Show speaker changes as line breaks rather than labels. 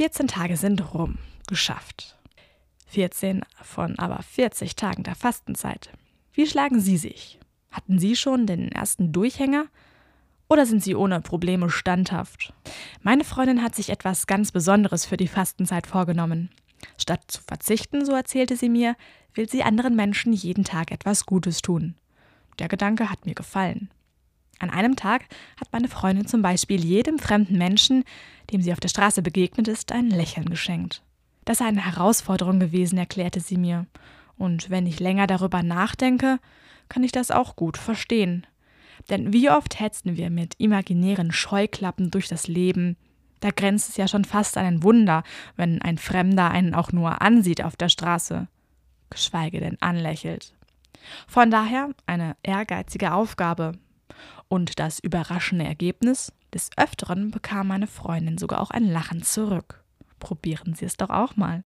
14 Tage sind rum. Geschafft. 14 von aber 40 Tagen der Fastenzeit. Wie schlagen Sie sich? Hatten Sie schon den ersten Durchhänger? Oder sind Sie ohne Probleme standhaft? Meine Freundin hat sich etwas ganz Besonderes für die Fastenzeit vorgenommen. Statt zu verzichten, so erzählte sie mir, will sie anderen Menschen jeden Tag etwas Gutes tun. Der Gedanke hat mir gefallen. An einem Tag hat meine Freundin zum Beispiel jedem fremden Menschen, dem sie auf der Straße begegnet ist, ein Lächeln geschenkt. Das sei eine Herausforderung gewesen, erklärte sie mir. Und wenn ich länger darüber nachdenke, kann ich das auch gut verstehen. Denn wie oft hetzen wir mit imaginären Scheuklappen durch das Leben, da grenzt es ja schon fast an ein Wunder, wenn ein Fremder einen auch nur ansieht auf der Straße, geschweige denn anlächelt. Von daher eine ehrgeizige Aufgabe. Und das überraschende Ergebnis? Des Öfteren bekam meine Freundin sogar auch ein Lachen zurück. Probieren Sie es doch auch mal.